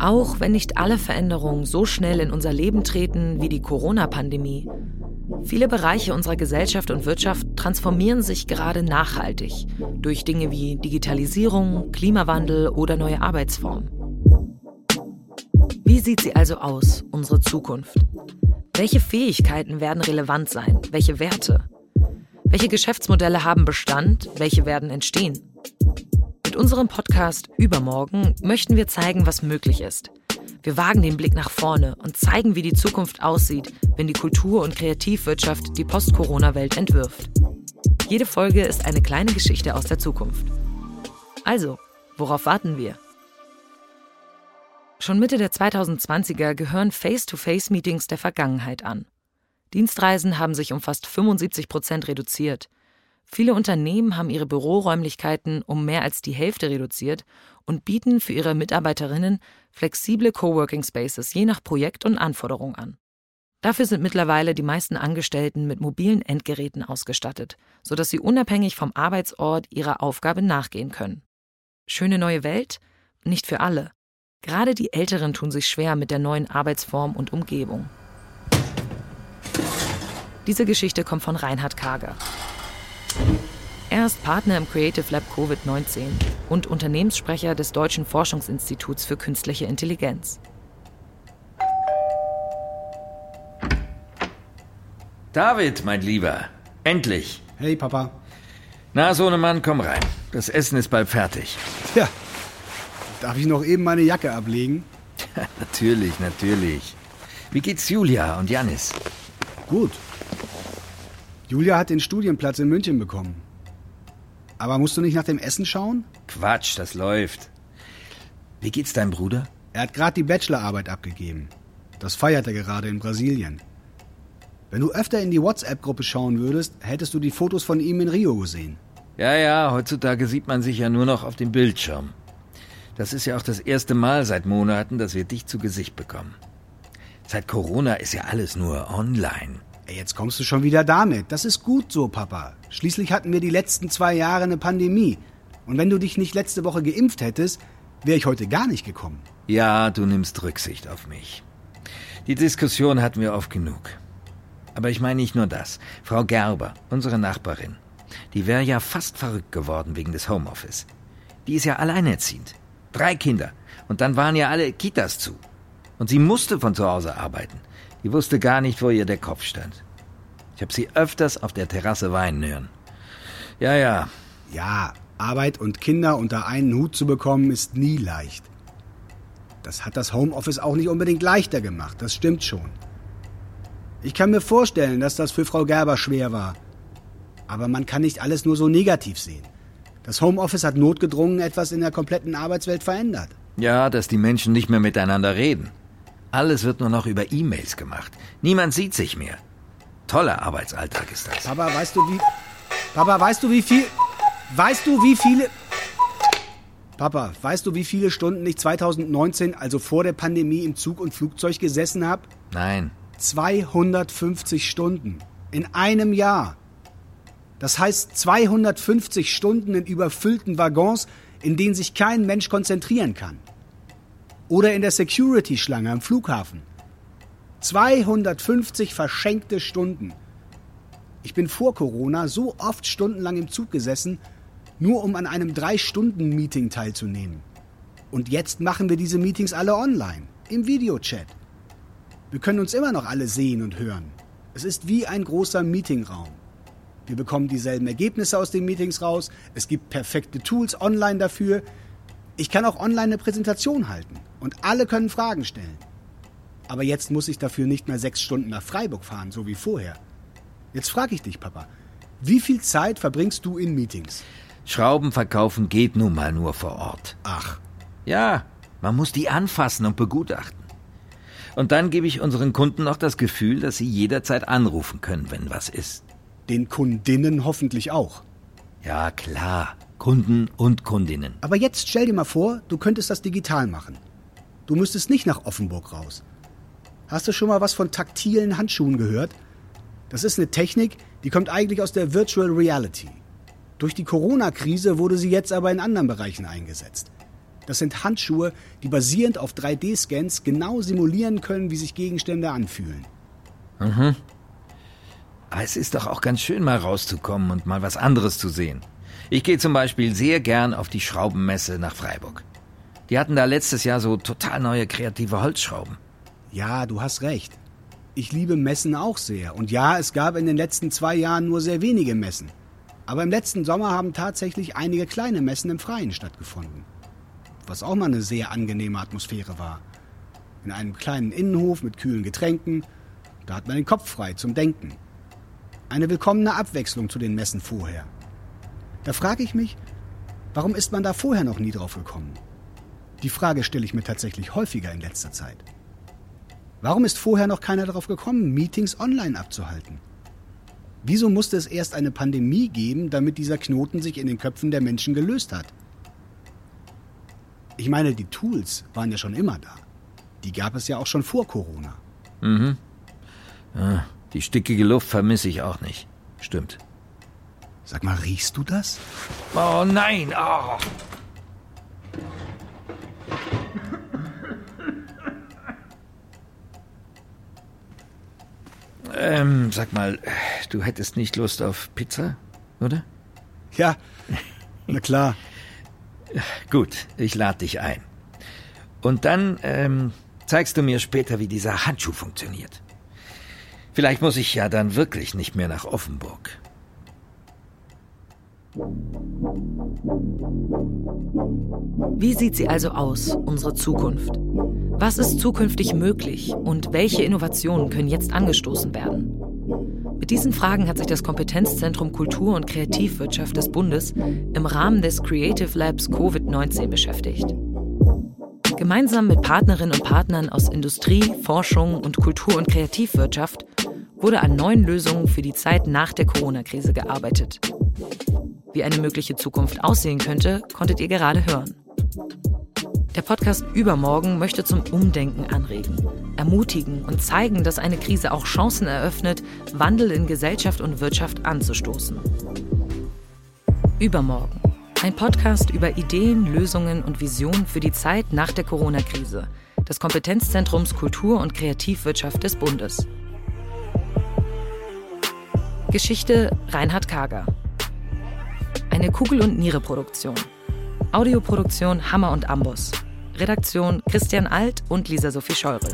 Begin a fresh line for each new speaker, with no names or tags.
Auch wenn nicht alle Veränderungen so schnell in unser Leben treten wie die Corona-Pandemie, viele Bereiche unserer Gesellschaft und Wirtschaft transformieren sich gerade nachhaltig durch Dinge wie Digitalisierung, Klimawandel oder neue Arbeitsformen. Wie sieht sie also aus, unsere Zukunft? Welche Fähigkeiten werden relevant sein? Welche Werte? Welche Geschäftsmodelle haben Bestand? Welche werden entstehen? Unserem Podcast Übermorgen möchten wir zeigen, was möglich ist. Wir wagen den Blick nach vorne und zeigen, wie die Zukunft aussieht, wenn die Kultur- und Kreativwirtschaft die Post-Corona-Welt entwirft. Jede Folge ist eine kleine Geschichte aus der Zukunft. Also, worauf warten wir? Schon Mitte der 2020er gehören Face-to-Face-Meetings der Vergangenheit an. Dienstreisen haben sich um fast 75 Prozent reduziert. Viele Unternehmen haben ihre Büroräumlichkeiten um mehr als die Hälfte reduziert und bieten für ihre Mitarbeiterinnen flexible Coworking Spaces je nach Projekt und Anforderung an. Dafür sind mittlerweile die meisten Angestellten mit mobilen Endgeräten ausgestattet, sodass sie unabhängig vom Arbeitsort ihrer Aufgabe nachgehen können. Schöne neue Welt? Nicht für alle. Gerade die Älteren tun sich schwer mit der neuen Arbeitsform und Umgebung. Diese Geschichte kommt von Reinhard Kager. Er ist Partner im Creative Lab Covid-19 und Unternehmenssprecher des Deutschen Forschungsinstituts für künstliche Intelligenz.
David, mein Lieber, endlich.
Hey, Papa.
Na, Sohnemann, komm rein. Das Essen ist bald fertig.
Ja. Darf ich noch eben meine Jacke ablegen?
natürlich, natürlich. Wie geht's Julia und Janis?
Gut. Julia hat den Studienplatz in München bekommen. Aber musst du nicht nach dem Essen schauen?
Quatsch, das läuft. Wie geht's deinem Bruder?
Er hat gerade die Bachelorarbeit abgegeben. Das feiert er gerade in Brasilien. Wenn du öfter in die WhatsApp-Gruppe schauen würdest, hättest du die Fotos von ihm in Rio gesehen.
Ja, ja, heutzutage sieht man sich ja nur noch auf dem Bildschirm. Das ist ja auch das erste Mal seit Monaten, dass wir dich zu Gesicht bekommen. Seit Corona ist ja alles nur online.
Jetzt kommst du schon wieder damit. Das ist gut so, Papa. Schließlich hatten wir die letzten zwei Jahre eine Pandemie. Und wenn du dich nicht letzte Woche geimpft hättest, wäre ich heute gar nicht gekommen.
Ja, du nimmst Rücksicht auf mich. Die Diskussion hatten wir oft genug. Aber ich meine nicht nur das. Frau Gerber, unsere Nachbarin, die wäre ja fast verrückt geworden wegen des Homeoffice. Die ist ja alleinerziehend. Drei Kinder. Und dann waren ja alle Kitas zu. Und sie musste von zu Hause arbeiten. Die wusste gar nicht, wo ihr der Kopf stand. Ich habe sie öfters auf der Terrasse weinen hören. Ja, ja.
Ja, Arbeit und Kinder unter einen Hut zu bekommen, ist nie leicht. Das hat das Homeoffice auch nicht unbedingt leichter gemacht, das stimmt schon. Ich kann mir vorstellen, dass das für Frau Gerber schwer war. Aber man kann nicht alles nur so negativ sehen. Das Homeoffice hat notgedrungen etwas in der kompletten Arbeitswelt verändert.
Ja, dass die Menschen nicht mehr miteinander reden. Alles wird nur noch über E-Mails gemacht. Niemand sieht sich mehr. Toller Arbeitsalltag ist das.
Papa, weißt du wie. Papa, weißt du wie viel. Weißt du wie viele. Papa, weißt du wie viele Stunden ich 2019, also vor der Pandemie, im Zug und Flugzeug gesessen habe?
Nein.
250 Stunden. In einem Jahr. Das heißt 250 Stunden in überfüllten Waggons, in denen sich kein Mensch konzentrieren kann. Oder in der Security-Schlange am Flughafen. 250 verschenkte Stunden. Ich bin vor Corona so oft stundenlang im Zug gesessen, nur um an einem Drei-Stunden-Meeting teilzunehmen. Und jetzt machen wir diese Meetings alle online, im Videochat. Wir können uns immer noch alle sehen und hören. Es ist wie ein großer Meetingraum. Wir bekommen dieselben Ergebnisse aus den Meetings raus. Es gibt perfekte Tools online dafür. Ich kann auch online eine Präsentation halten und alle können Fragen stellen. Aber jetzt muss ich dafür nicht mehr sechs Stunden nach Freiburg fahren, so wie vorher. Jetzt frage ich dich, Papa, wie viel Zeit verbringst du in Meetings?
Schrauben verkaufen geht nun mal nur vor Ort.
Ach.
Ja, man muss die anfassen und begutachten. Und dann gebe ich unseren Kunden noch das Gefühl, dass sie jederzeit anrufen können, wenn was ist.
Den Kundinnen hoffentlich auch.
Ja, klar. Kunden und Kundinnen.
Aber jetzt stell dir mal vor, du könntest das digital machen. Du müsstest nicht nach Offenburg raus. Hast du schon mal was von taktilen Handschuhen gehört? Das ist eine Technik, die kommt eigentlich aus der Virtual Reality. Durch die Corona-Krise wurde sie jetzt aber in anderen Bereichen eingesetzt. Das sind Handschuhe, die basierend auf 3D-Scans genau simulieren können, wie sich Gegenstände anfühlen.
Mhm. Aber es ist doch auch ganz schön, mal rauszukommen und mal was anderes zu sehen. Ich gehe zum Beispiel sehr gern auf die Schraubenmesse nach Freiburg. Die hatten da letztes Jahr so total neue kreative Holzschrauben.
Ja, du hast recht. Ich liebe Messen auch sehr. Und ja, es gab in den letzten zwei Jahren nur sehr wenige Messen. Aber im letzten Sommer haben tatsächlich einige kleine Messen im Freien stattgefunden. Was auch mal eine sehr angenehme Atmosphäre war. In einem kleinen Innenhof mit kühlen Getränken. Da hat man den Kopf frei zum Denken. Eine willkommene Abwechslung zu den Messen vorher. Da frage ich mich, warum ist man da vorher noch nie drauf gekommen? Die Frage stelle ich mir tatsächlich häufiger in letzter Zeit. Warum ist vorher noch keiner darauf gekommen, Meetings online abzuhalten? Wieso musste es erst eine Pandemie geben, damit dieser Knoten sich in den Köpfen der Menschen gelöst hat? Ich meine, die Tools waren ja schon immer da. Die gab es ja auch schon vor Corona.
Mhm. Ja, die stickige Luft vermisse ich auch nicht. Stimmt.
Sag mal, riechst du das?
Oh nein! Oh. Ähm, sag mal, du hättest nicht Lust auf Pizza, oder?
Ja, na klar.
Gut, ich lade dich ein. Und dann ähm, zeigst du mir später, wie dieser Handschuh funktioniert. Vielleicht muss ich ja dann wirklich nicht mehr nach Offenburg.
Wie sieht sie also aus, unsere Zukunft? Was ist zukünftig möglich und welche Innovationen können jetzt angestoßen werden? Mit diesen Fragen hat sich das Kompetenzzentrum Kultur und Kreativwirtschaft des Bundes im Rahmen des Creative Labs Covid-19 beschäftigt. Gemeinsam mit Partnerinnen und Partnern aus Industrie, Forschung und Kultur- und Kreativwirtschaft wurde an neuen Lösungen für die Zeit nach der Corona-Krise gearbeitet. Wie eine mögliche Zukunft aussehen könnte, konntet ihr gerade hören. Der Podcast Übermorgen möchte zum Umdenken anregen, ermutigen und zeigen, dass eine Krise auch Chancen eröffnet, Wandel in Gesellschaft und Wirtschaft anzustoßen. Übermorgen. Ein Podcast über Ideen, Lösungen und Visionen für die Zeit nach der Corona-Krise des Kompetenzzentrums Kultur- und Kreativwirtschaft des Bundes. Geschichte Reinhard Kager. Eine Kugel- und Niere-Produktion. Audioproduktion Hammer und Amboss. Redaktion Christian Alt und Lisa Sophie Scheure.